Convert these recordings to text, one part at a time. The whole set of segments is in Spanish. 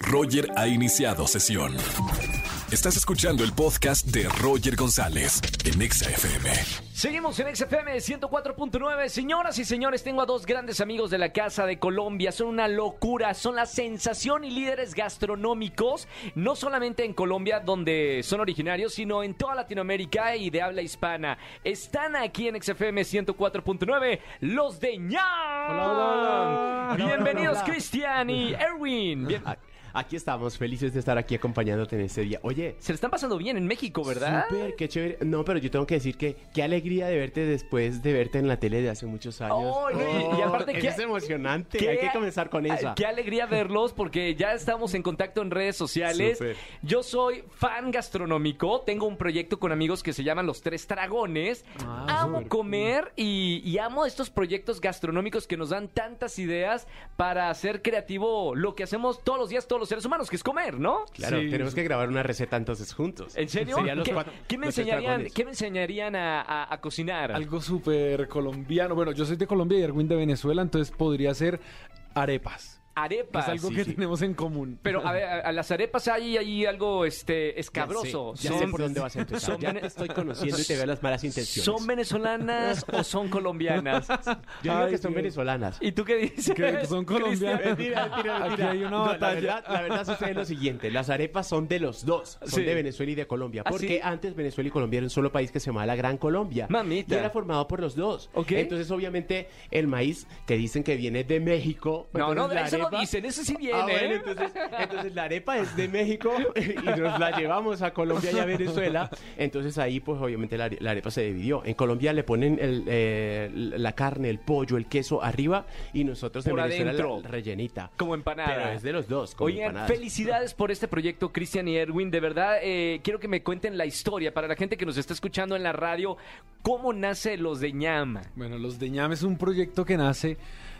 Roger ha iniciado sesión. Estás escuchando el podcast de Roger González en Exa FM. Seguimos en XFM 104.9. Señoras y señores, tengo a dos grandes amigos de la Casa de Colombia. Son una locura, son la sensación y líderes gastronómicos, no solamente en Colombia, donde son originarios, sino en toda Latinoamérica y de habla hispana. Están aquí en XFM 104.9, los de ñam. Hola, hola, hola. Bienvenidos, Hola, hola. Cristian y Erwin. Bien- A- Aquí estamos, felices de estar aquí acompañándote en este día. Oye, Se le están pasando bien en México, ¿verdad? súper, qué chévere. No, pero yo tengo que decir que qué alegría de verte después de verte en la tele de hace muchos años. Oh, no, y- y aparte, eso qué- es emocionante. Qué- Hay que comenzar con esa. Qué alegría verlos porque ya estamos en contacto en redes sociales. Súper. Yo soy fan gastronómico. Tengo un proyecto con amigos que se llaman Los Tres Dragones. Ah, amo comer y, y amo estos proyectos gastronómicos que nos dan tantas ideas para hacer creativo lo que hacemos todos los días, todos los seres humanos, que es comer, ¿no? Claro, Sí. tenemos que grabar una receta entonces juntos. ¿En serio? Serían los ¿Qué, cuatro- qué me los tres enseñarían, dragones. ¿Qué me enseñarían a, a- a cocinar? Algo súper colombiano. Bueno, yo soy de Colombia y Erwin de Venezuela, entonces podría ser arepas. Arepas. es algo sí, que sí. tenemos en común. Pero a ver, a, a las arepas hay, hay algo este, escabroso. Ya sé, ya sé por dónde vas a empezar. son ya te estoy conociendo y te veo las malas intenciones. ¿Son venezolanas o son colombianas? Yo digo Ay, que son Dios. venezolanas. ¿Y tú qué dices? Que son colombianas. Mentira, mentira, Aquí mentira. hay una No, batalla. La verdad, la verdad sucede lo siguiente. Las arepas son de los dos. Son Sí. de Venezuela y de Colombia. ¿Ah, Porque sí? antes Venezuela y Colombia era un solo país que se llamaba la Gran Colombia. Mamita. Y era formado por los dos. Entonces, obviamente, el maíz que dicen que viene de México. No, no, la eso no arepa- dicen, eso sí viene. Ah, bueno, ¿eh? entonces, entonces la arepa es de México y nos la llevamos a Colombia y a Venezuela. Entonces ahí, pues obviamente la, la arepa se dividió. En Colombia le ponen el, eh, la carne, el pollo, el queso arriba y nosotros en Por Venezuela la- adentro. la rellenita. Como empanada. Pero es de los dos. como Oigan, empanadas. felicidades por este proyecto, Cristian y Erwin. De verdad, eh, quiero que me cuenten la historia para la gente que nos está escuchando en la radio. ¿Cómo nace Los de Ñama? Bueno, Los de Ñame es un proyecto que nace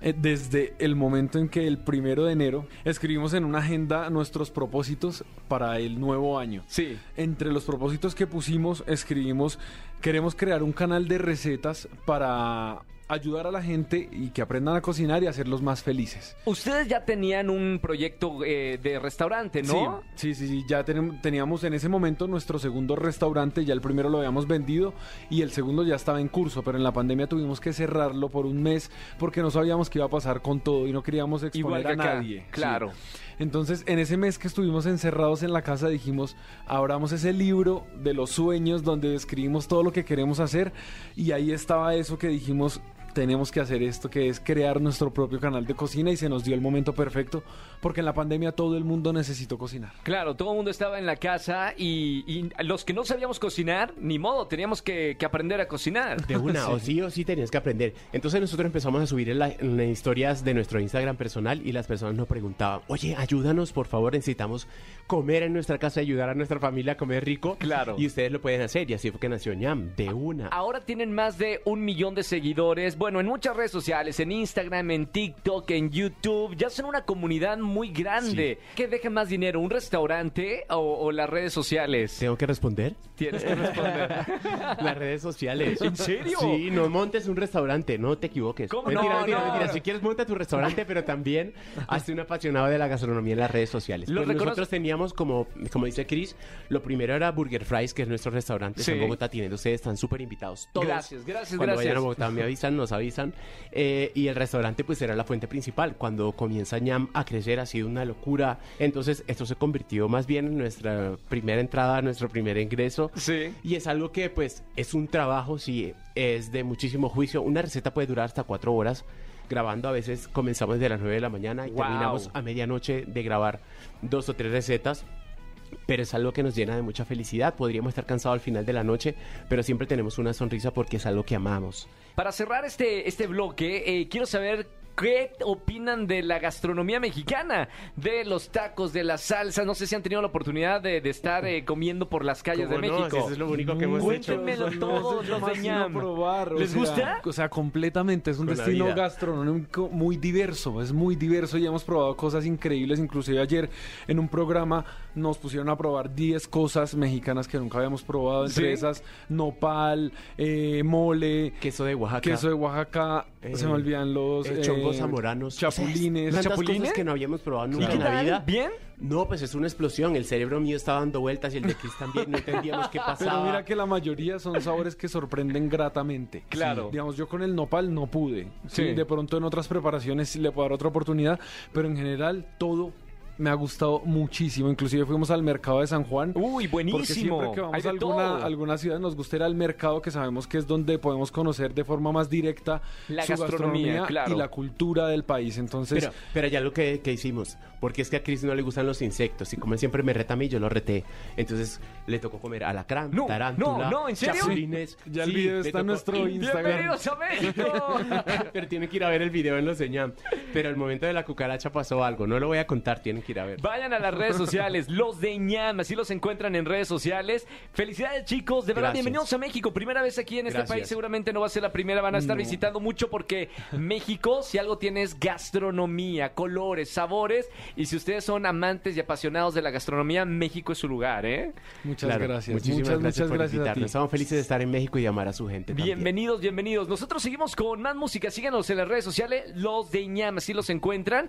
desde el momento en que el primero de enero escribimos en una agenda nuestros propósitos para el nuevo año. Sí. Entre los propósitos que pusimos, escribimos, queremos crear un canal de recetas para ayudar a la gente y que aprendan a cocinar y hacerlos más felices. Ustedes ya tenían un proyecto eh, de restaurante, ¿no? Sí, sí, sí, ya teníamos en ese momento nuestro segundo restaurante, ya el primero lo habíamos vendido y el segundo ya estaba en curso, pero en la pandemia tuvimos que cerrarlo por un mes porque no sabíamos qué iba a pasar con todo y no queríamos exponer Igual que a acá, nadie. claro. Sí. Entonces, en ese mes que estuvimos encerrados en la casa, dijimos, abramos ese libro de los sueños donde describimos todo lo que queremos hacer y ahí estaba eso que dijimos, tenemos que hacer esto, que es crear nuestro propio canal de cocina y se nos dio el momento perfecto porque en la pandemia todo el mundo necesitó cocinar. Claro, todo el mundo estaba en la casa y, y los que no sabíamos cocinar, ni modo, teníamos que, que aprender a cocinar. De una, o sí o sí tenías que aprender. Entonces nosotros empezamos a subir en, la- en las historias de nuestro Instagram personal y las personas nos preguntaban, oye, ayúdanos, por favor, necesitamos comer en nuestra casa, ayudar a nuestra familia a comer rico. Claro. Y ustedes lo pueden hacer y así fue que nació ñam, de una. Ahora tienen más de un millón de seguidores. Bueno, en muchas redes sociales, en Instagram, en TikTok, en YouTube. Ya son una comunidad muy grande. ¿Qué deja más dinero, un restaurante o, o las redes sociales? ¿Tengo que responder? Tienes que responder. Las redes sociales. ¿En serio? Sí, no montes un restaurante, no te equivoques. ¿Cómo Mentira, no? mentira, No. mentira. Si quieres, monta tu restaurante, pero también hazte un apasionado de la gastronomía en las redes sociales. Pues nosotros teníamos, como, como dice Chris, lo primero era Burger Fries, que es nuestro restaurante Sí. en Bogotá. Tienen, ustedes están súper invitados. Todos. Gracias, gracias, Cuando gracias. vayan a Bogotá me avisan, nos avisan. Eh, y el restaurante, pues, era la fuente principal. Cuando comienza ñam a crecer, ha sido una locura. Entonces, esto se convirtió más bien en nuestra primera entrada, nuestro primer ingreso. Sí. Y es algo que pues es un trabajo, sí, es de muchísimo juicio. Una receta puede durar hasta cuatro horas grabando. A veces comenzamos desde las 9 de la mañana y Wow. terminamos a medianoche de grabar dos o tres recetas. Pero es algo que nos llena de mucha felicidad. Podríamos estar cansados al final de la noche, pero siempre tenemos una sonrisa porque es algo que amamos. Para cerrar este, este bloque, eh, quiero saber qué opinan de la gastronomía mexicana, de los tacos, de las salsas. No sé si han tenido la oportunidad de, de estar eh, comiendo por las calles de ¿Cómo no? México. Si eso es lo único que hemos hecho. Cuéntenmelo todo, los ñam. probar. ¿Les sea, gusta? O sea, completamente. Es un Con la destino gastronómico muy diverso. Es muy diverso y hemos probado cosas increíbles. Inclusive ayer en un programa nos pusieron a probar 10 cosas mexicanas que nunca habíamos probado. Entre ¿Sí? esas, nopal, eh, mole, Queso de Oaxaca. queso de Oaxaca. Eh, se me olvidan los... eh, zamoranos. chapulines. tantas ¿Chapulines? cosas que no habíamos probado ¿Y nunca qué en la tal? vida. ¿Bien? No, pues es una explosión. El cerebro mío estaba dando vueltas y el de Chris también. No entendíamos qué pasaba. Pero mira que la mayoría son sabores que sorprenden gratamente. Claro. Sí. Digamos, yo con el nopal no pude. Sí, Sí. De pronto en otras preparaciones le puedo dar otra oportunidad, pero en general todo me ha gustado muchísimo. Inclusive fuimos al mercado de San Juan. Uy, Porque buenísimo. siempre que Hay vamos a alguna, alguna ciudad nos gusta ir al mercado, que sabemos que es donde podemos conocer de forma más directa La su gastronomía, claro. y la cultura del país. Entonces, Pero, pero ya lo que, que hicimos, porque es que a Chris no le gustan los insectos y como él siempre me reta a mí, yo lo reté. Entonces le tocó comer alacrán, No, tarántula, no, no, ¿en serio? chapulines. Ya el Sí, video está en nuestro Instagram. Bienvenidos a México. pero tienen que ir a ver el video en los señal. Pero el momento de la cucaracha pasó algo, no lo voy a contar, tienen que ir a ver. Vayan a las redes sociales, los de ñam, así los encuentran en redes sociales. Felicidades chicos, de verdad, Gracias. bienvenidos a México. Primera vez aquí en este Gracias. país, seguramente no va a ser la primera, van a estar visitando mucho porque México, si algo tiene es gastronomía, colores, sabores. Y si ustedes son amantes y apasionados de la gastronomía, México es su lugar, ¿eh? muchas Claro, gracias. Muchísimas muchas, gracias muchas por gracias a ti. invitarnos. Estamos felices de estar en México y amar a su gente. también. Bienvenidos, bienvenidos. Nosotros seguimos con más música. Síganos en las redes sociales, los de ñam, así los encuentran.